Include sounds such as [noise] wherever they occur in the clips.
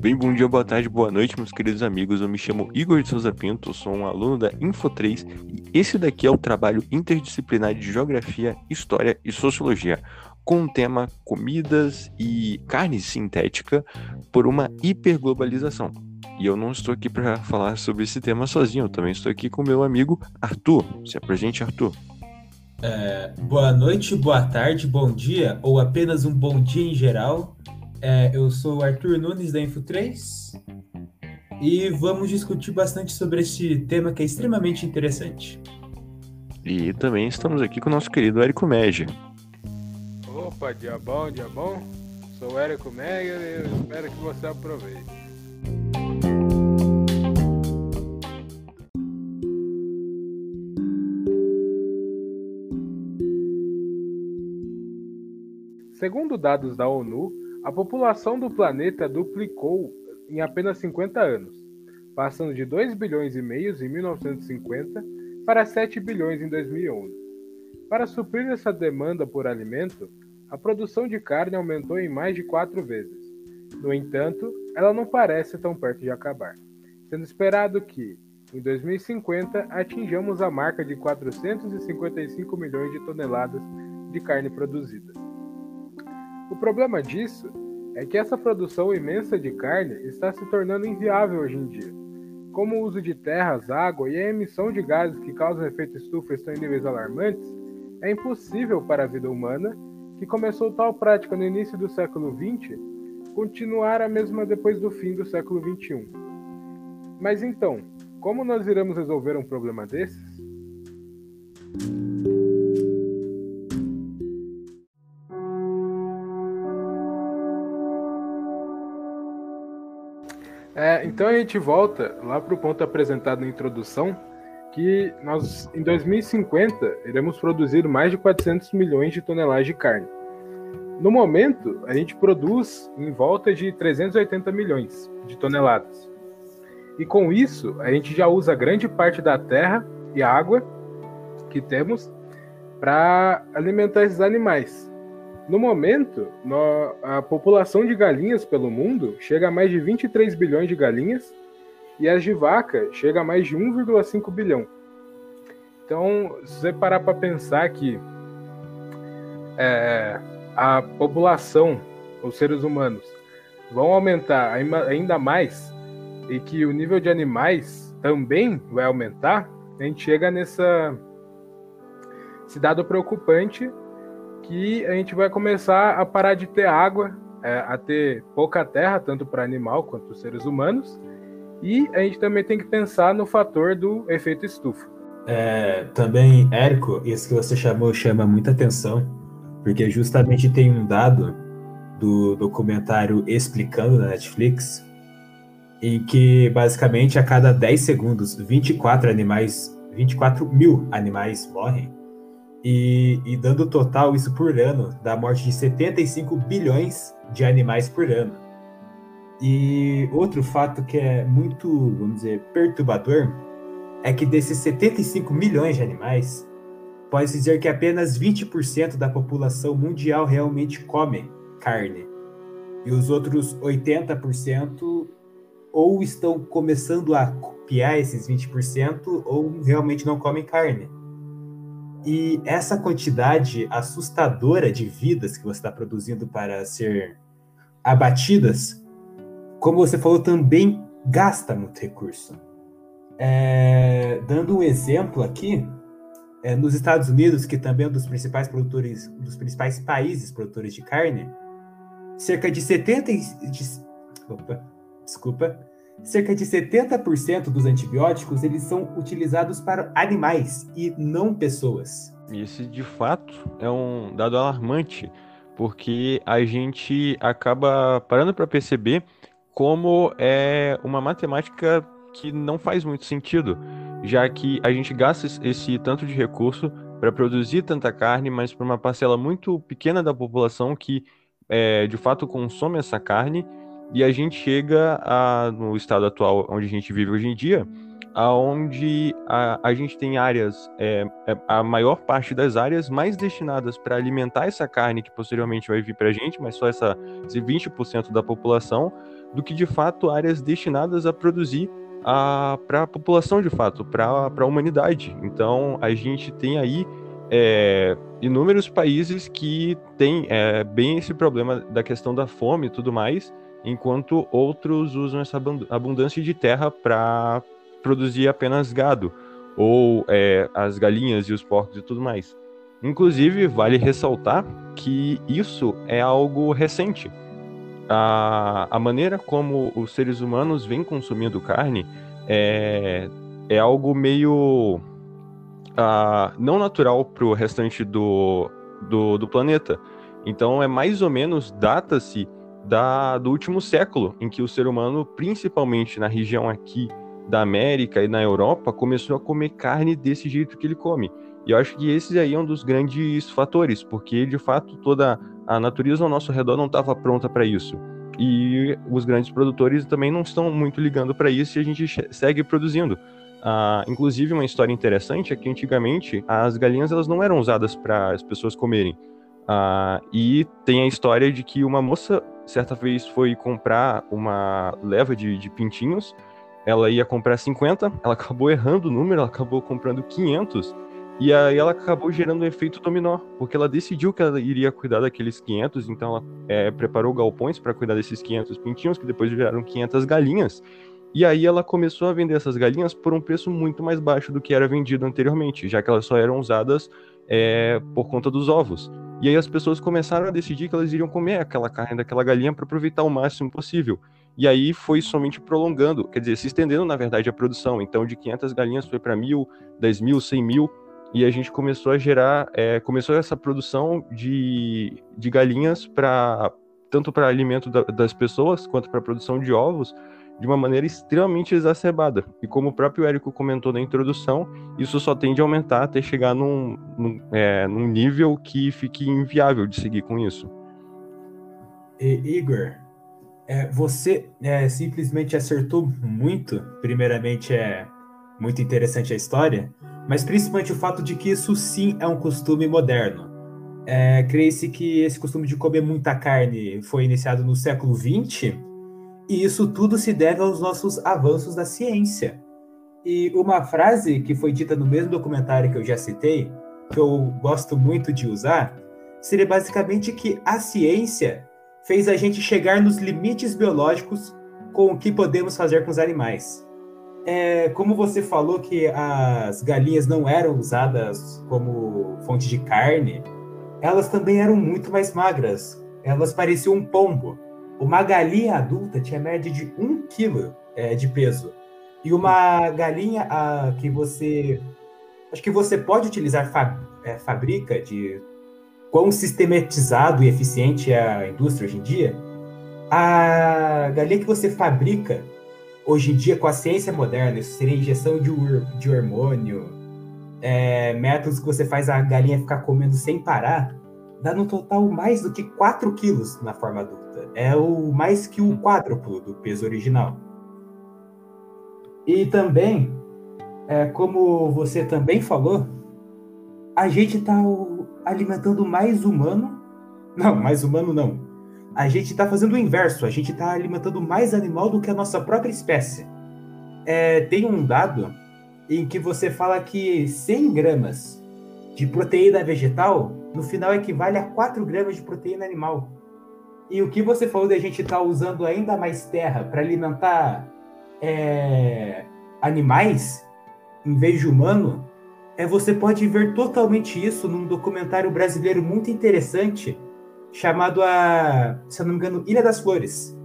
Bem, bom dia, boa tarde, boa noite, meus queridos amigos. Eu me chamo Igor de Souza Pinto, sou um aluno da Info3 e esse daqui é o trabalho interdisciplinar de Geografia, História e Sociologia, com o tema Comidas e Carne Sintética por uma hiperglobalização. E eu não estou aqui para falar sobre esse tema sozinho, eu também estou aqui com meu amigo Arthur. Se apresente, Arthur. É, boa noite, boa tarde, bom dia, ou apenas um bom dia em geral. É, eu sou o Arthur Nunes da Info3 e vamos discutir bastante sobre esse tema que é extremamente interessante. E também estamos aqui com o nosso querido Érico Mégia. Opa, dia bom, dia bom. Sou o Érico Mégia e eu espero que você aproveite. Segundo dados da ONU, a população do planeta duplicou em apenas 50 anos, passando de 2 bilhões e meio em 1950 para 7 bilhões em 2011. Para suprir essa demanda por alimento, a produção de carne aumentou em mais de quatro vezes. No entanto, ela não parece tão perto de acabar, sendo esperado que, em 2050, atinjamos a marca de 455 milhões de toneladas de carne produzida. O problema disso é que essa produção imensa de carne está se tornando inviável hoje em dia. Como o uso de terras, água e a emissão de gases que causam efeito estufa estão em níveis alarmantes, é impossível para a vida humana, que começou tal prática no início do século XX, continuar a mesma depois do fim do século XXI. Mas então, como nós iremos resolver um problema desses? É, então a gente volta lá para o ponto apresentado na introdução, que nós em 2050 iremos produzir mais de 400 milhões de toneladas de carne. No momento, a gente produz em volta de 380 milhões de toneladas. E com isso, a gente já usa grande parte da terra e água que temos para alimentar esses animais. No momento, a população de galinhas pelo mundo chega a mais de 23 bilhões de galinhas e as de vaca chega a mais de 1,5 bilhão. Então, se você parar para pensar que é, a população, os seres humanos, vão aumentar ainda mais e que o nível de animais também vai aumentar, a gente chega nessa esse dado preocupante que a gente vai começar a parar de ter água, é, a ter pouca terra, tanto para animal quanto seres humanos, e a gente também tem que pensar no fator do efeito estufa. É, também, Érico, isso que você chamou chama muita atenção, porque justamente tem um dado do documentário Explicando na Netflix, em que basicamente a cada 10 segundos 24 animais, 24 mil animais morrem e, e dando total isso por ano, da morte de 75 bilhões de animais por ano. E outro fato que é muito, vamos dizer, perturbador é que desses 75 milhões de animais, pode-se dizer que apenas 20% da população mundial realmente come carne. E os outros 80% ou estão começando a copiar esses 20% ou realmente não comem carne. E essa quantidade assustadora de vidas que você está produzindo para ser abatidas, como você falou, também gasta muito recurso. É, dando um exemplo aqui, é, nos Estados Unidos, que também é um dos principais produtores, dos principais países produtores de carne, cerca de 70 de, opa, desculpa, cerca de 70% dos antibióticos eles são utilizados para animais e não pessoas. Isso de fato é um dado alarmante, porque a gente acaba parando para perceber como é uma matemática que não faz muito sentido, já que a gente gasta esse tanto de recurso para produzir tanta carne, mas para uma parcela muito pequena da população que é, de fato consome essa carne e a gente chega a, no estado atual onde a gente vive hoje em dia onde a, a gente tem áreas, é, é, a maior parte das áreas mais destinadas para alimentar essa carne que posteriormente vai vir para a gente, mas só essa, esse 20% da população, do que de fato áreas destinadas a produzir para a população de fato, para a humanidade. Então a gente tem aí é, inúmeros países que têm é, bem esse problema da questão da fome e tudo mais, enquanto outros usam essa abundância de terra para produzir apenas gado, ou é, as galinhas e os porcos e tudo mais. Inclusive, vale ressaltar que isso é algo recente. A, a maneira como os seres humanos vêm consumindo carne é, é algo meio uh, não natural para o restante do, do, do, planeta. Então, é mais ou menos, data-se da, do último século, em que o ser humano, principalmente na região aqui da América e na Europa, começou a comer carne desse jeito que ele come. E eu acho que esse aí é um dos grandes fatores, porque de fato toda a natureza ao nosso redor não estava pronta para isso. E os grandes produtores também não estão muito ligando para isso e a gente segue produzindo. Uh, inclusive, uma história interessante é que antigamente as galinhas elas não eram usadas para as pessoas comerem. Uh, e tem a história de que uma moça, certa vez, foi comprar uma leva de, de pintinhos. Ela ia comprar 50, ela acabou errando o número, ela acabou comprando 500. E aí ela acabou gerando um efeito dominó, porque ela decidiu que ela iria cuidar daqueles 500, então ela é, preparou galpões para cuidar desses 500 pintinhos, que depois viraram 500 galinhas. E aí ela começou a vender essas galinhas por um preço muito mais baixo do que era vendido anteriormente, já que elas só eram usadas é, por conta dos ovos. E aí as pessoas começaram a decidir que elas iriam comer aquela carne daquela galinha para aproveitar o máximo possível. E aí foi somente prolongando, quer dizer, se estendendo na verdade a produção. Então de 500 galinhas foi para mil, 10 mil, 100 mil. E a gente começou a gerar, é, começou essa produção de, de galinhas para tanto para alimento da, das pessoas quanto para produção de ovos de uma maneira extremamente exacerbada. E como o próprio Érico comentou na introdução, isso só tende a aumentar até chegar num, num, é, num nível que fique inviável de seguir com isso. E, Igor, é, você é, simplesmente acertou muito. Primeiramente, é muito interessante a história, mas principalmente o fato de que isso sim é um costume moderno. É, Creio-se que esse costume de comer muita carne foi iniciado no século XX e isso tudo se deve aos nossos avanços da ciência. E uma frase que foi dita no mesmo documentário que eu já citei, que eu gosto muito de usar, seria basicamente que a ciência fez a gente chegar nos limites biológicos com o que podemos fazer com os animais. É, como você falou que as galinhas não eram usadas como fonte de carne, elas também eram muito mais magras. Elas pareciam um pombo. Uma galinha adulta tinha média de 1 kg é, de peso. E uma galinha a, que você. Acho que você pode utilizar fa, é, fabrica de quão sistematizado e eficiente é a indústria hoje em dia. A galinha que você fabrica hoje em dia com a ciência moderna, isso seria injeção de, de hormônio, é, métodos que você faz a galinha ficar comendo sem parar, dá no total mais do que 4 quilos na forma adulta é o mais que o quádruplo do peso original. E também, é, como você também falou, a gente está alimentando mais humano. Não, mais humano não. A gente está fazendo o inverso. A gente está alimentando mais animal do que a nossa própria espécie. É, tem um dado em que você fala que 100 gramas de proteína vegetal no final equivale a 4 gramas de proteína animal. E o que você falou de a gente estar tá usando ainda mais terra para alimentar é, animais em vez de humano, é você pode ver totalmente isso num documentário brasileiro muito interessante chamado a, se eu não me engano, Ilha das Flores,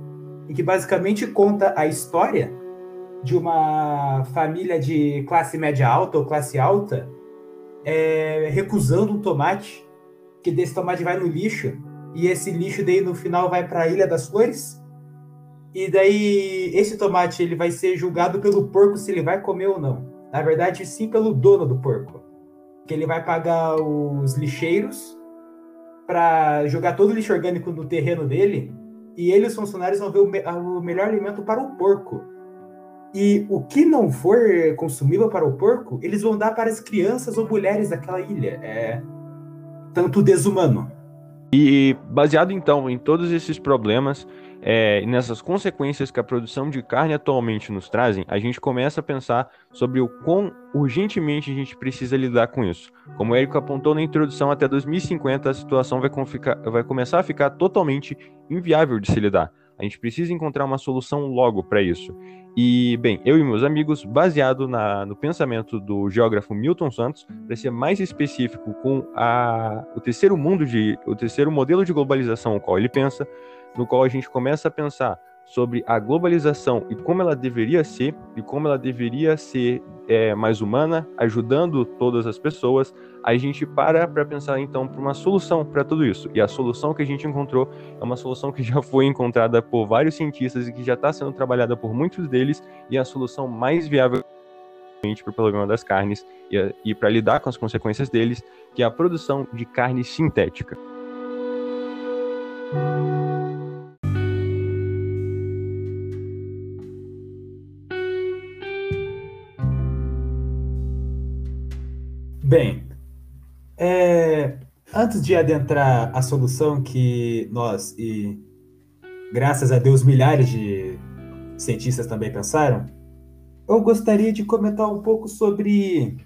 em que basicamente conta a história de uma família de classe média alta ou classe alta é, recusando um tomate, que desse tomate vai no lixo e esse lixo daí no final vai para a Ilha das Flores. E daí esse tomate ele vai ser julgado pelo porco se ele vai comer ou não. Na verdade, sim pelo dono do porco. Que ele vai pagar os lixeiros para jogar todo o lixo orgânico no terreno dele e ele e os funcionários vão ver o, me o melhor alimento para o porco. E o que não for consumível para o porco, eles vão dar para as crianças ou mulheres daquela ilha. É tanto desumano. E baseado então em todos esses problemas, é, nessas consequências que a produção de carne atualmente nos trazem, a gente começa a pensar sobre o quão urgentemente a gente precisa lidar com isso. Como o Érico apontou na introdução, até 2050 a situação vai, vai começar a ficar totalmente inviável de se lidar. A gente precisa encontrar uma solução logo para isso. E, bem, eu e meus amigos, baseado na, no pensamento do geógrafo Milton Santos, para ser mais específico com a, o terceiro mundo de, o terceiro modelo de globalização o qual ele pensa, no qual a gente começa a pensar sobre a globalização e como ela deveria ser e como ela deveria ser é, mais humana, ajudando todas as pessoas, a gente para para pensar então para uma solução para tudo isso. E a solução que a gente encontrou é uma solução que já foi encontrada por vários cientistas e que já está sendo trabalhada por muitos deles e é a solução mais viável para o problema das carnes e, e para lidar com as consequências deles, que é a produção de carne sintética. Bem, é, antes de adentrar a solução que nós e, graças a Deus, milhares de cientistas também pensaram, eu gostaria de comentar um pouco sobre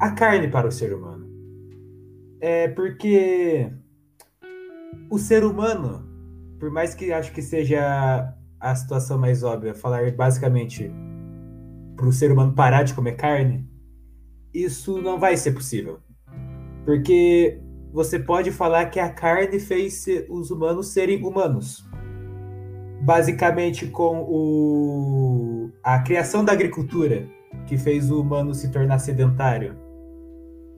a carne para o ser humano. É porque o ser humano, por mais que acho que seja a situação mais óbvia, falar basicamente para o ser humano parar de comer carne, isso não vai ser possível. Porque você pode falar que a carne fez os humanos serem humanos. Basicamente com o... a criação da agricultura, que fez o humano se tornar sedentário.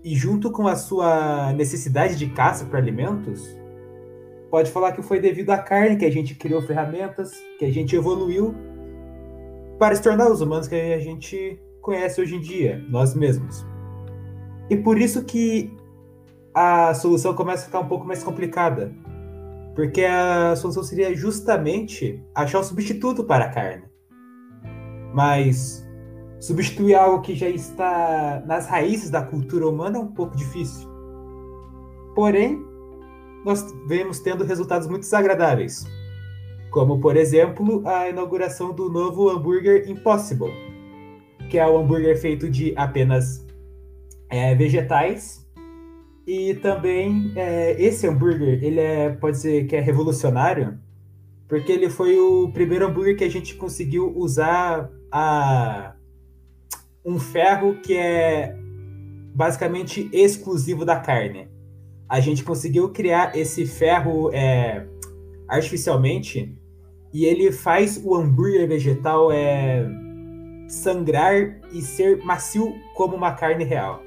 E junto com a sua necessidade de caça para alimentos, pode falar que foi devido à carne que a gente criou ferramentas, que a gente evoluiu para se tornar os humanos que a gente conhece hoje em dia, nós mesmos. E por isso que a solução começa a ficar um pouco mais complicada. Porque a solução seria justamente achar um substituto para a carne. Mas substituir algo que já está nas raízes da cultura humana é um pouco difícil. Porém, nós vemos tendo resultados muito desagradáveis. Como, por exemplo, a inauguração do novo hambúrguer Impossible, que é o hambúrguer feito de apenas é, vegetais e também é, esse hambúrguer ele é pode ser que é revolucionário porque ele foi o primeiro hambúrguer que a gente conseguiu usar a um ferro que é basicamente exclusivo da carne. A gente conseguiu criar esse ferro é, artificialmente e ele faz o hambúrguer vegetal é, sangrar e ser macio como uma carne real.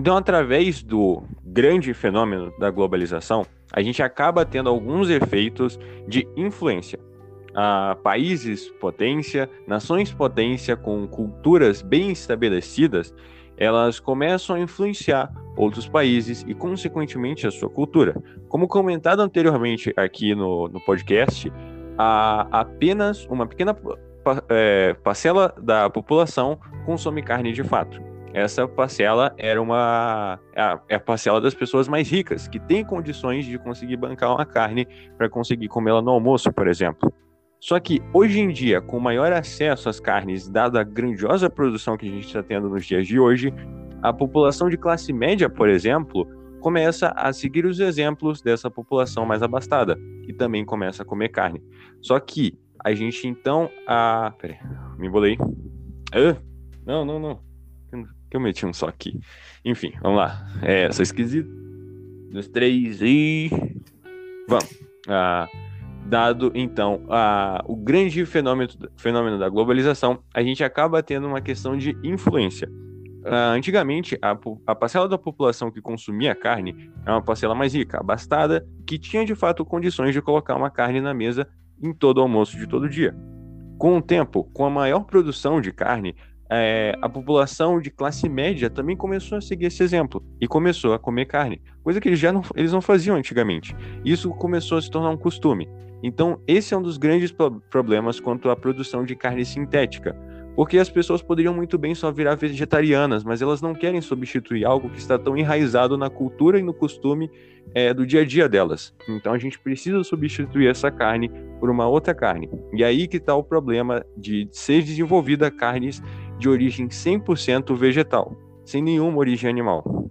Então, através do grande fenômeno da globalização, a gente acaba tendo alguns efeitos de influência. Ah, países potência, nações potência com culturas bem estabelecidas, elas começam a influenciar outros países e, consequentemente, a sua cultura. Como comentado anteriormente aqui no, no podcast, há apenas uma pequena é, parcela da população consome carne de fato essa parcela era uma é a parcela das pessoas mais ricas que têm condições de conseguir bancar uma carne para conseguir comê-la no almoço, por exemplo. Só que hoje em dia, com maior acesso às carnes, dada a grandiosa produção que a gente está tendo nos dias de hoje, a população de classe média, por exemplo, começa a seguir os exemplos dessa população mais abastada e também começa a comer carne. Só que a gente então. A... Peraí, me embolei. Ah, não, não, não que eu meti um só aqui. Enfim, vamos lá. É, sou esquisito. Dois, três e. Vamos. Ah, dado então ah, o grande fenômeno, fenômeno da globalização, a gente acaba tendo uma questão de influência. Ah, antigamente, a, a parcela da população que consumia carne era uma parcela mais rica, abastada, que tinha de fato condições de colocar uma carne na mesa em todo almoço de todo dia. Com o tempo, com a maior produção de carne, é, a população de classe média também começou a seguir esse exemplo e começou a comer carne, coisa que eles já não, eles não faziam antigamente. Isso começou a se tornar um costume. Então, esse é um dos grandes problemas quanto à produção de carne sintética, porque as pessoas poderiam muito bem só virar vegetarianas, mas elas não querem substituir algo que está tão enraizado na cultura e no costume é, do dia a dia delas. Então a gente precisa substituir essa carne por uma outra carne. E aí que está o problema de ser desenvolvida carnes de origem 100% vegetal, sem nenhuma origem animal.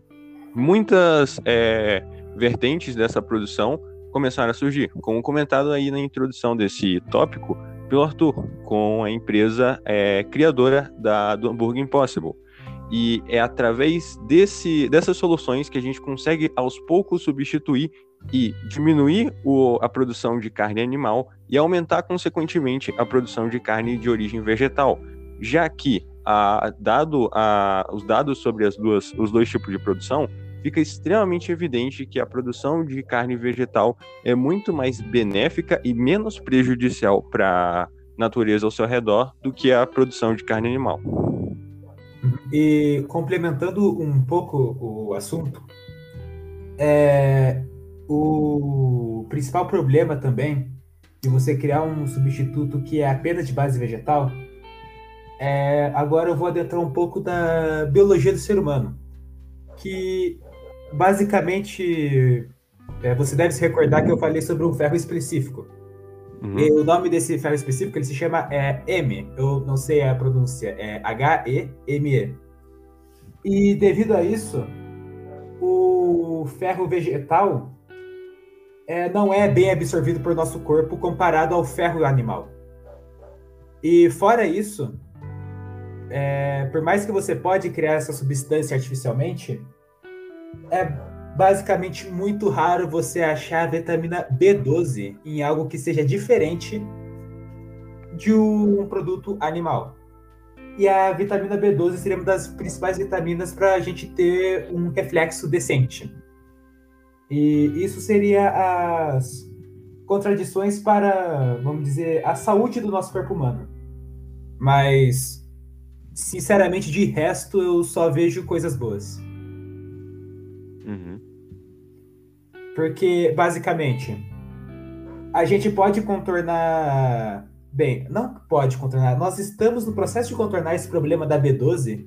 Muitas é, vertentes dessa produção começaram a surgir, como comentado aí na introdução desse tópico pelo Arthur, com a empresa é, criadora da, do Hambúrguer Impossible. E é através desse, dessas soluções que a gente consegue aos poucos substituir e diminuir o, a produção de carne animal e aumentar consequentemente a produção de carne de origem vegetal, já que a, dado a, os dados sobre as duas, os dois tipos de produção, fica extremamente evidente que a produção de carne vegetal é muito mais benéfica e menos prejudicial para a natureza ao seu redor do que a produção de carne animal. E complementando um pouco o assunto, é, o principal problema também de você criar um substituto que é apenas de base vegetal é, agora eu vou adentrar um pouco da biologia do ser humano, que basicamente é, você deve se recordar que eu falei sobre um ferro específico. Uhum. E o nome desse ferro específico ele se chama é, M, eu não sei a pronúncia, é H-E-M-E. -E. e devido a isso, o ferro vegetal é, não é bem absorvido por nosso corpo comparado ao ferro animal. E fora isso, é, por mais que você pode criar essa substância artificialmente, é basicamente muito raro você achar a vitamina B12 em algo que seja diferente de um produto animal. E a vitamina B12 seria uma das principais vitaminas para a gente ter um reflexo decente. E isso seria as contradições para, vamos dizer, a saúde do nosso corpo humano. Mas sinceramente, de resto, eu só vejo coisas boas. Uhum. Porque, basicamente, a gente pode contornar. Bem, não pode contornar. Nós estamos no processo de contornar esse problema da B12,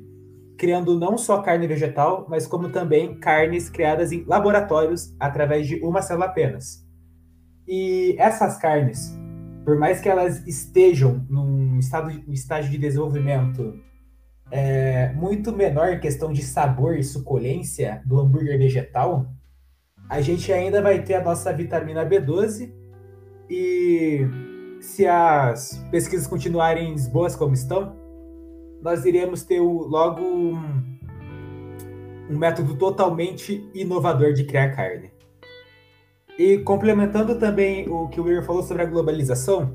criando não só carne vegetal, mas como também carnes criadas em laboratórios através de uma célula apenas. E essas carnes, por mais que elas estejam num estado, num estágio de desenvolvimento é, muito menor questão de sabor e suculência do hambúrguer vegetal, a gente ainda vai ter a nossa vitamina B12 e se as pesquisas continuarem boas como estão, nós iremos ter logo um, um método totalmente inovador de criar carne. E complementando também o que o Will falou sobre a globalização,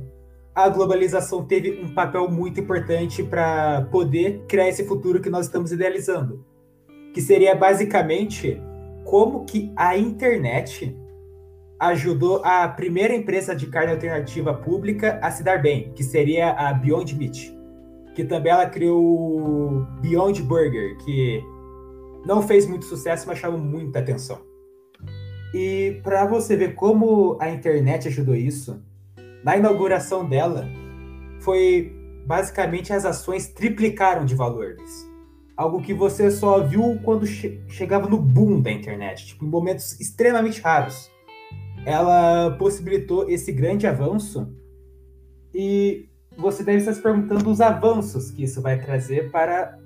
a globalização teve um papel muito importante para poder criar esse futuro que nós estamos idealizando, que seria basicamente como que a internet ajudou a primeira empresa de carne alternativa pública a se dar bem, que seria a Beyond Meat, que também ela criou o Beyond Burger, que não fez muito sucesso, mas chamou muita atenção. E para você ver como a internet ajudou isso, na inauguração dela, foi basicamente as ações triplicaram de valores. Algo que você só viu quando che chegava no boom da internet, tipo, em momentos extremamente raros. Ela possibilitou esse grande avanço e você deve estar se perguntando os avanços que isso vai trazer para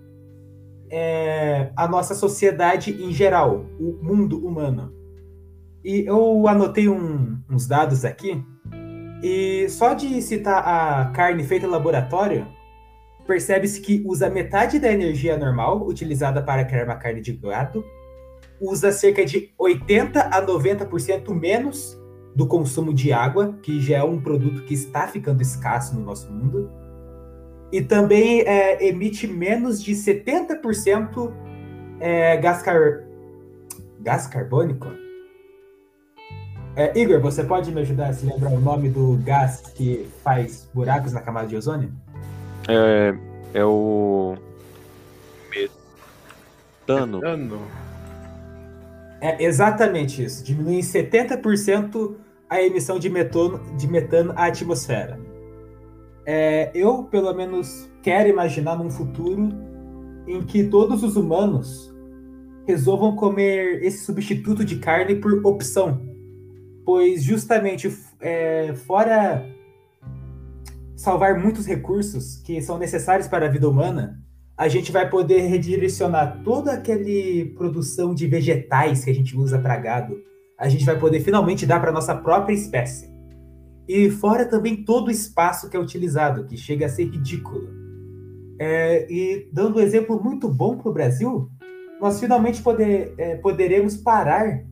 é, a nossa sociedade em geral, o mundo humano. E eu anotei um, uns dados aqui e só de citar a carne feita em laboratório, percebe-se que usa metade da energia normal utilizada para criar uma carne de gado, usa cerca de 80 a 90% menos do consumo de água, que já é um produto que está ficando escasso no nosso mundo, e também é, emite menos de 70% é, gás, car... gás carbônico é, Igor, você pode me ajudar a se lembrar o nome do gás que faz buracos na camada de ozônio? É, é o. Metano. Metano. É exatamente isso. Diminui em 70% a emissão de metano, de metano à atmosfera. É, eu, pelo menos, quero imaginar num futuro em que todos os humanos resolvam comer esse substituto de carne por opção. Pois, justamente, é, fora salvar muitos recursos que são necessários para a vida humana, a gente vai poder redirecionar toda aquele produção de vegetais que a gente usa para gado, a gente vai poder finalmente dar para nossa própria espécie. E fora também todo o espaço que é utilizado, que chega a ser ridículo. É, e dando um exemplo muito bom para o Brasil, nós finalmente poder, é, poderemos parar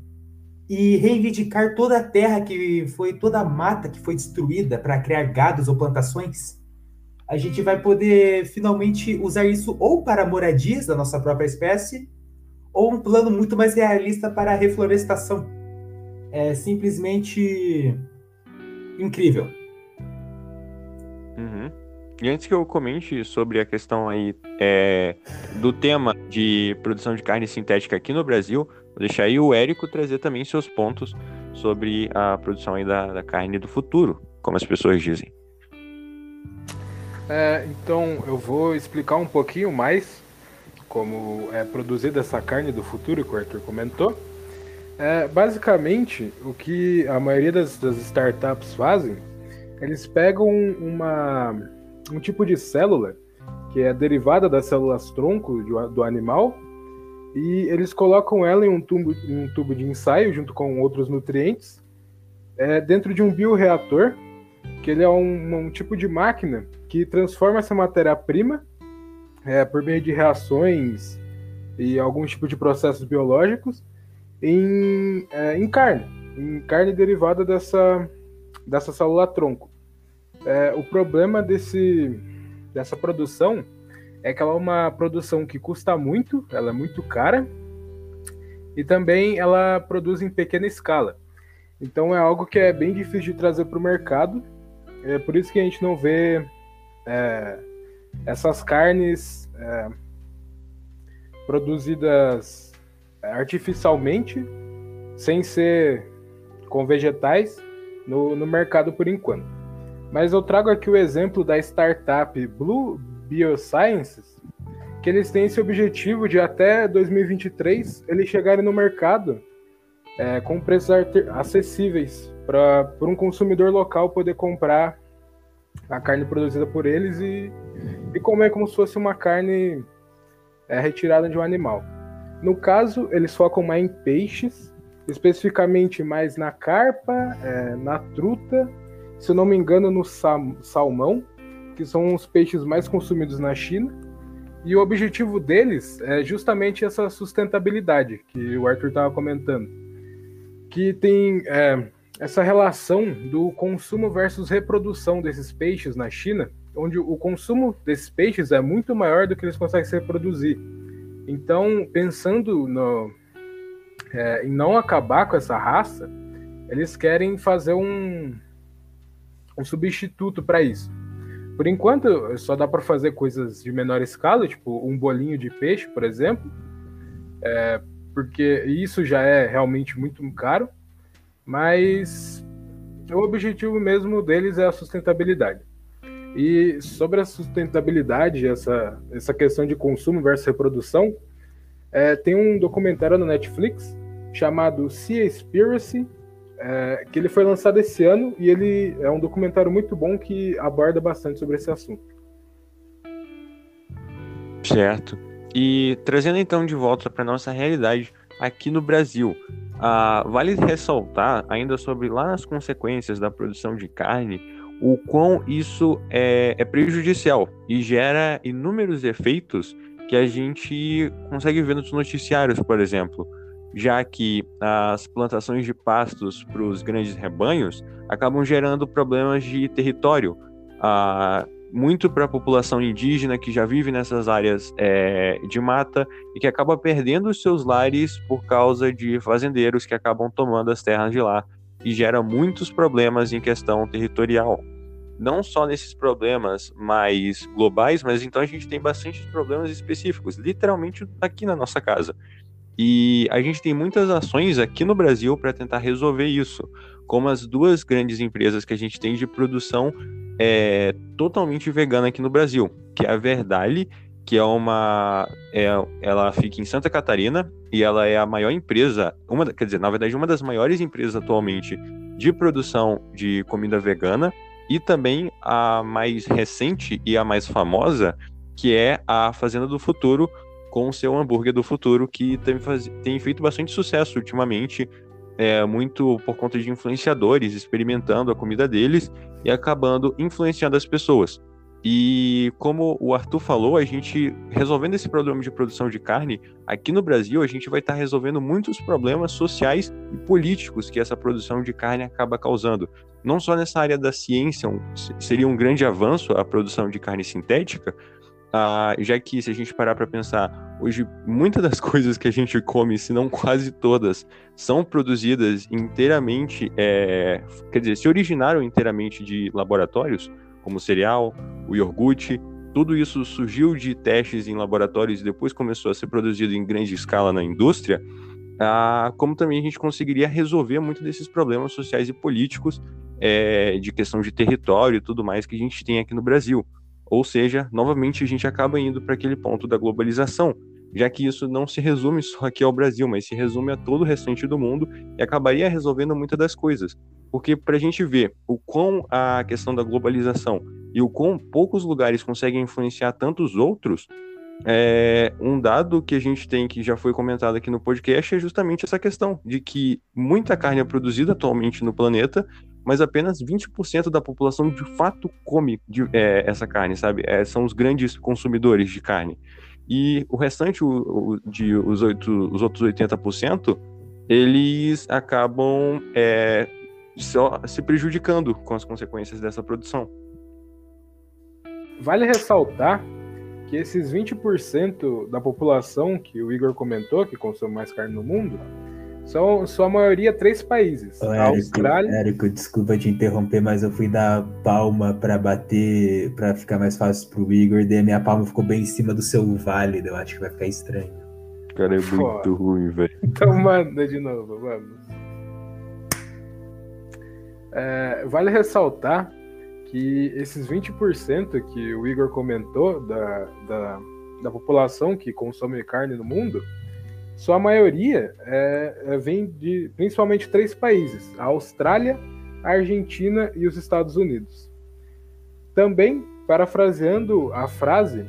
e reivindicar toda a terra que foi, toda a mata que foi destruída para criar gados ou plantações a gente vai poder finalmente usar isso ou para moradias da nossa própria espécie, ou um plano muito mais realista para a reflorestação. É simplesmente incrível. Uhum. E antes que eu comente sobre a questão aí é, do tema de produção de carne sintética aqui no Brasil, vou deixar aí o Érico trazer também seus pontos sobre a produção aí da, da carne do futuro, como as pessoas dizem. É, então eu vou explicar um pouquinho mais como é produzida essa carne do futuro que o Arthur comentou. É, basicamente, o que a maioria das, das, startups fazem, eles pegam uma, um tipo de célula que é derivada das células tronco do, do animal e eles colocam ela em um tubo, em um tubo de ensaio junto com outros nutrientes é, dentro de um bioreator que ele é um, um tipo de máquina que transforma essa matéria-prima é, por meio de reações e algum tipo de processos biológicos em, é, em carne, em carne derivada dessa, dessa célula tronco. É, o problema desse, dessa produção é que ela é uma produção que custa muito, ela é muito cara e também ela produz em pequena escala. Então é algo que é bem difícil de trazer para o mercado é por isso que a gente não vê é, essas carnes é, produzidas artificialmente, sem ser com vegetais, no, no mercado por enquanto. Mas eu trago aqui o exemplo da startup Blue Biosciences, que eles têm esse objetivo de até 2023 eles chegarem no mercado é, com preços acessíveis para um consumidor local poder comprar a carne produzida por eles e, e comer como se fosse uma carne é, retirada de um animal. No caso, eles focam mais em peixes, especificamente mais na carpa, é, na truta, se eu não me engano, no salmão, que são os peixes mais consumidos na China. E o objetivo deles é justamente essa sustentabilidade que o Arthur estava comentando. Que tem é, essa relação do consumo versus reprodução desses peixes na China, onde o consumo desses peixes é muito maior do que eles conseguem se reproduzir. Então, pensando no, é, em não acabar com essa raça, eles querem fazer um, um substituto para isso. Por enquanto, só dá para fazer coisas de menor escala, tipo um bolinho de peixe, por exemplo, é, porque isso já é realmente muito caro mas o objetivo mesmo deles é a sustentabilidade. E sobre a sustentabilidade, essa, essa questão de consumo versus reprodução, é, tem um documentário na Netflix chamado Seaspiracy, é, que ele foi lançado esse ano e ele é um documentário muito bom que aborda bastante sobre esse assunto. Certo. E trazendo então de volta para nossa realidade aqui no Brasil, ah, vale ressaltar ainda sobre lá as consequências da produção de carne, o quão isso é, é prejudicial e gera inúmeros efeitos que a gente consegue ver nos noticiários, por exemplo, já que as plantações de pastos para os grandes rebanhos acabam gerando problemas de território. Ah, muito para a população indígena que já vive nessas áreas é, de mata e que acaba perdendo os seus lares por causa de fazendeiros que acabam tomando as terras de lá e gera muitos problemas em questão territorial. não só nesses problemas mais globais, mas então a gente tem bastante problemas específicos, literalmente aqui na nossa casa. E a gente tem muitas ações aqui no Brasil para tentar resolver isso, como as duas grandes empresas que a gente tem de produção é, totalmente vegana aqui no Brasil, que é a Verdale, que é uma. É, ela fica em Santa Catarina e ela é a maior empresa, uma, quer dizer, na verdade, uma das maiores empresas atualmente de produção de comida vegana e também a mais recente e a mais famosa, que é a Fazenda do Futuro, com o seu hambúrguer do futuro, que tem, faz... tem feito bastante sucesso ultimamente, é, muito por conta de influenciadores experimentando a comida deles e acabando influenciando as pessoas. E como o Arthur falou, a gente resolvendo esse problema de produção de carne, aqui no Brasil a gente vai estar resolvendo muitos problemas sociais e políticos que essa produção de carne acaba causando. Não só nessa área da ciência, um, seria um grande avanço a produção de carne sintética, ah, já que se a gente parar para pensar, hoje muitas das [laughs] coisas que a gente come, se não quase todas, são produzidas inteiramente, é, quer dizer, se originaram inteiramente de laboratórios, como o cereal, o iogurte, tudo isso surgiu de testes em laboratórios e depois começou a ser produzido em grande escala na indústria, ah, como também a gente conseguiria resolver muitos desses problemas sociais e políticos é, de questão de território e tudo mais que a gente tem aqui no Brasil. Ou seja, novamente a gente acaba indo para aquele ponto da globalização, já que isso não se resume só aqui ao Brasil, mas se resume a todo o restante do mundo e acabaria resolvendo muitas das coisas. Porque para a gente ver o quão a questão da globalização e o quão poucos lugares conseguem influenciar tantos outros, é, um dado que a gente tem que já foi comentado aqui no podcast é justamente essa questão de que muita carne é produzida atualmente no planeta, mas apenas 20% da população de fato come de, é, essa carne, sabe? É, são os grandes consumidores de carne. E o restante, o, o, de, os, 8, os outros 80%, eles acabam é, só se prejudicando com as consequências dessa produção. Vale ressaltar que esses 20% da população que o Igor comentou, que consome mais carne no mundo, são sua maioria três países. Ô, Érico, Austrália. Érico, desculpa te interromper, mas eu fui dar palma para bater, para ficar mais fácil pro Igor, e a minha palma ficou bem em cima do seu válido. Eu acho que vai ficar estranho. Cara, é muito Foda. ruim, velho. [laughs] Então manda de novo, vamos. É, vale ressaltar que esses 20% que o Igor comentou da, da, da população que consome carne no mundo sua maioria é, é, vem de principalmente três países: a Austrália, a Argentina e os Estados Unidos. Também, parafraseando a frase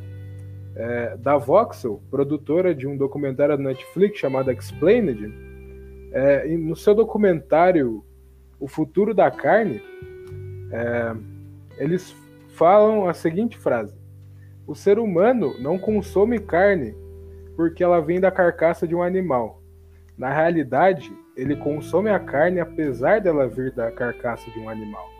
é, da Voxel, produtora de um documentário da Netflix chamado Explained, é, no seu documentário O Futuro da Carne, é, eles falam a seguinte frase: O ser humano não consome carne porque ela vem da carcaça de um animal. Na realidade, ele consome a carne apesar dela vir da carcaça de um animal.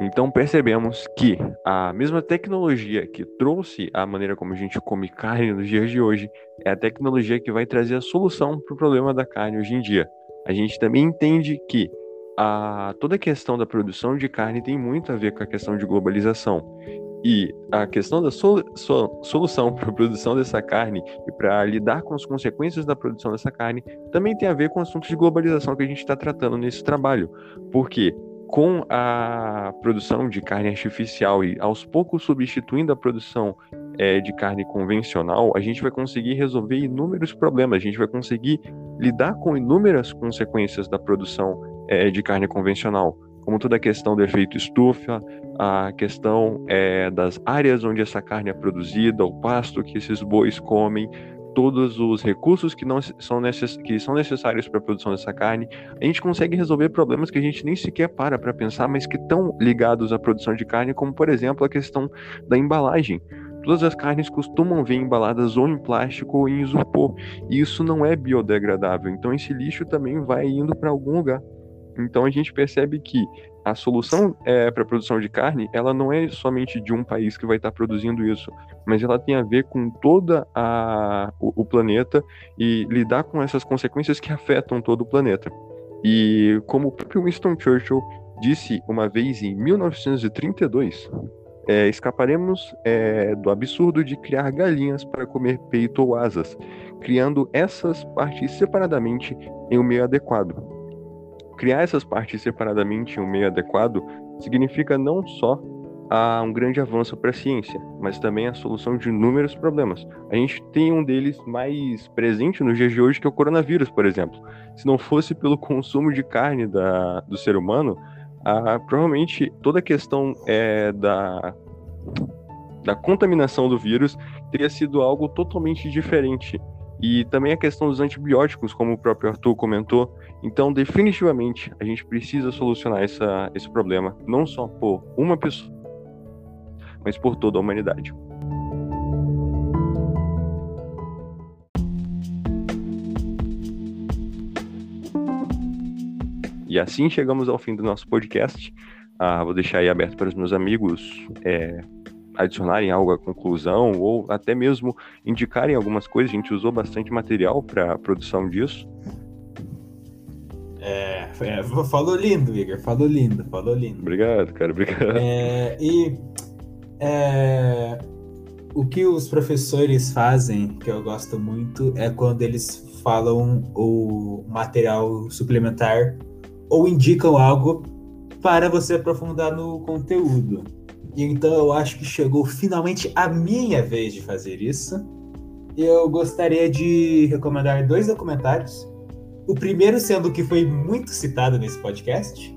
Então percebemos que a mesma tecnologia que trouxe a maneira como a gente come carne nos dias de hoje é a tecnologia que vai trazer a solução para o problema da carne hoje em dia. A gente também entende que a, toda a questão da produção de carne tem muito a ver com a questão de globalização. E a questão da sol, solução [laughs] para a produção dessa carne e para lidar com as consequências da produção dessa carne também tem a ver com o assunto de globalização que a gente está tratando nesse trabalho. Porque com a produção de carne artificial e aos poucos substituindo a produção é, de carne convencional, a gente vai conseguir resolver inúmeros problemas, a gente vai conseguir lidar com inúmeras consequências da produção é, de carne convencional, como toda a questão do efeito estufa, a questão é, das áreas onde essa carne é produzida, o pasto que esses bois comem, todos os recursos que, não são, necess, que são necessários para a produção dessa carne, a gente consegue resolver problemas que a gente nem sequer para para pensar, mas que estão ligados à produção de carne, como por exemplo a questão da embalagem. Todas as carnes costumam vir embaladas ou em plástico ou em isopor, e isso não é biodegradável. Então esse lixo também vai indo para algum lugar. Então a gente percebe que a solução é, para a produção de carne, ela não é somente de um país que vai estar produzindo isso, mas ela tem a ver com toda o, o planeta e lidar com essas consequências que afetam todo o planeta. E como o próprio Winston Churchill disse uma vez em 1932, é, escaparemos é, do absurdo de criar galinhas para comer peito ou asas, criando essas partes separadamente em um meio adequado. Criar essas partes separadamente em um meio adequado significa não só a um grande avanço para a ciência, mas também a solução de inúmeros problemas. A gente tem um deles mais presente nos dias de hoje, que é o coronavírus, por exemplo. Se não fosse pelo [laughs] consumo de carne da, do ser humano, provavelmente toda a questão é, da, da contaminação do vírus teria sido algo totalmente diferente. E também a questão dos antibióticos, como o próprio Arthur comentou. Então, definitivamente, a gente precisa solucionar essa, esse problema, não só por uma pessoa, mas por toda a humanidade. E assim chegamos ao fim do nosso podcast. Ah, vou deixar aí aberto para os meus amigos é, adicionarem algo à conclusão ou até mesmo indicarem algumas coisas. A gente usou bastante material para a produção disso. É, é, falou lindo, Igor. Falou lindo, falou lindo. Obrigado, cara. Obrigado. É, e é, o que os professores fazem, que eu gosto muito, é quando eles falam o material suplementar ou indicam algo para você aprofundar no conteúdo. E então eu acho que chegou finalmente a minha vez de fazer isso. Eu gostaria de recomendar dois documentários. O primeiro sendo que foi muito citado nesse podcast,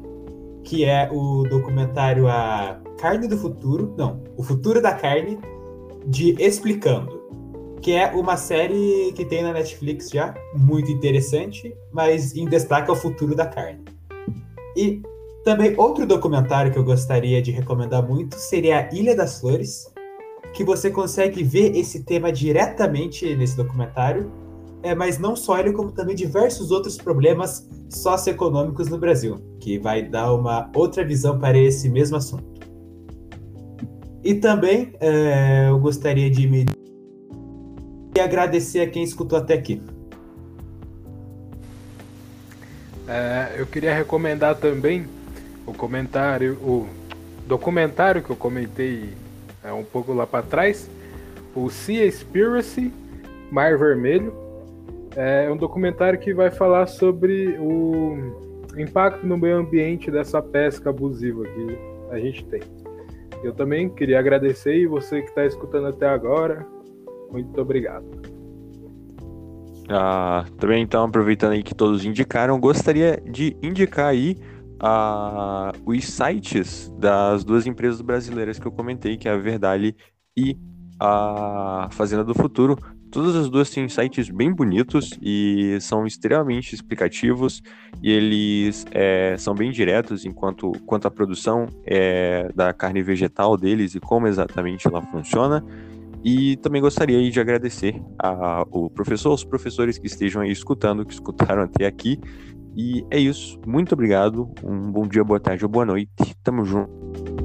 que é o documentário A Carne do Futuro, não, O Futuro da Carne, de Explicando, que é uma série que tem na Netflix já, muito interessante, mas em destaque é o futuro da carne. E também outro documentário que eu gostaria de recomendar muito seria a Ilha das Flores, que você consegue ver esse tema diretamente nesse documentário, é, mas não só ele, como também diversos outros problemas socioeconômicos no Brasil, que vai dar uma outra visão para esse mesmo assunto. E também é, eu gostaria de me e agradecer a quem escutou até aqui. É, eu queria recomendar também o comentário, o documentário que eu comentei é, um pouco lá para trás, o Seaspiracy, Mar Vermelho. É um documentário que vai falar sobre o impacto no meio ambiente dessa pesca abusiva que a gente tem. Eu também queria agradecer e você que está escutando até agora, muito obrigado. Ah, também então, aproveitando aí que todos indicaram, gostaria de indicar aí ah, os sites das duas empresas brasileiras que eu comentei, que é a Verdale e a Fazenda do Futuro. Todas as duas têm sites bem bonitos e são extremamente explicativos e eles é, são bem diretos enquanto quanto à produção é, da carne vegetal deles e como exatamente ela funciona. E também gostaria de agradecer ao professor, aos professores que estejam aí escutando, que escutaram até aqui. E é isso. Muito obrigado. Um bom dia, boa tarde ou boa noite. Tamo junto.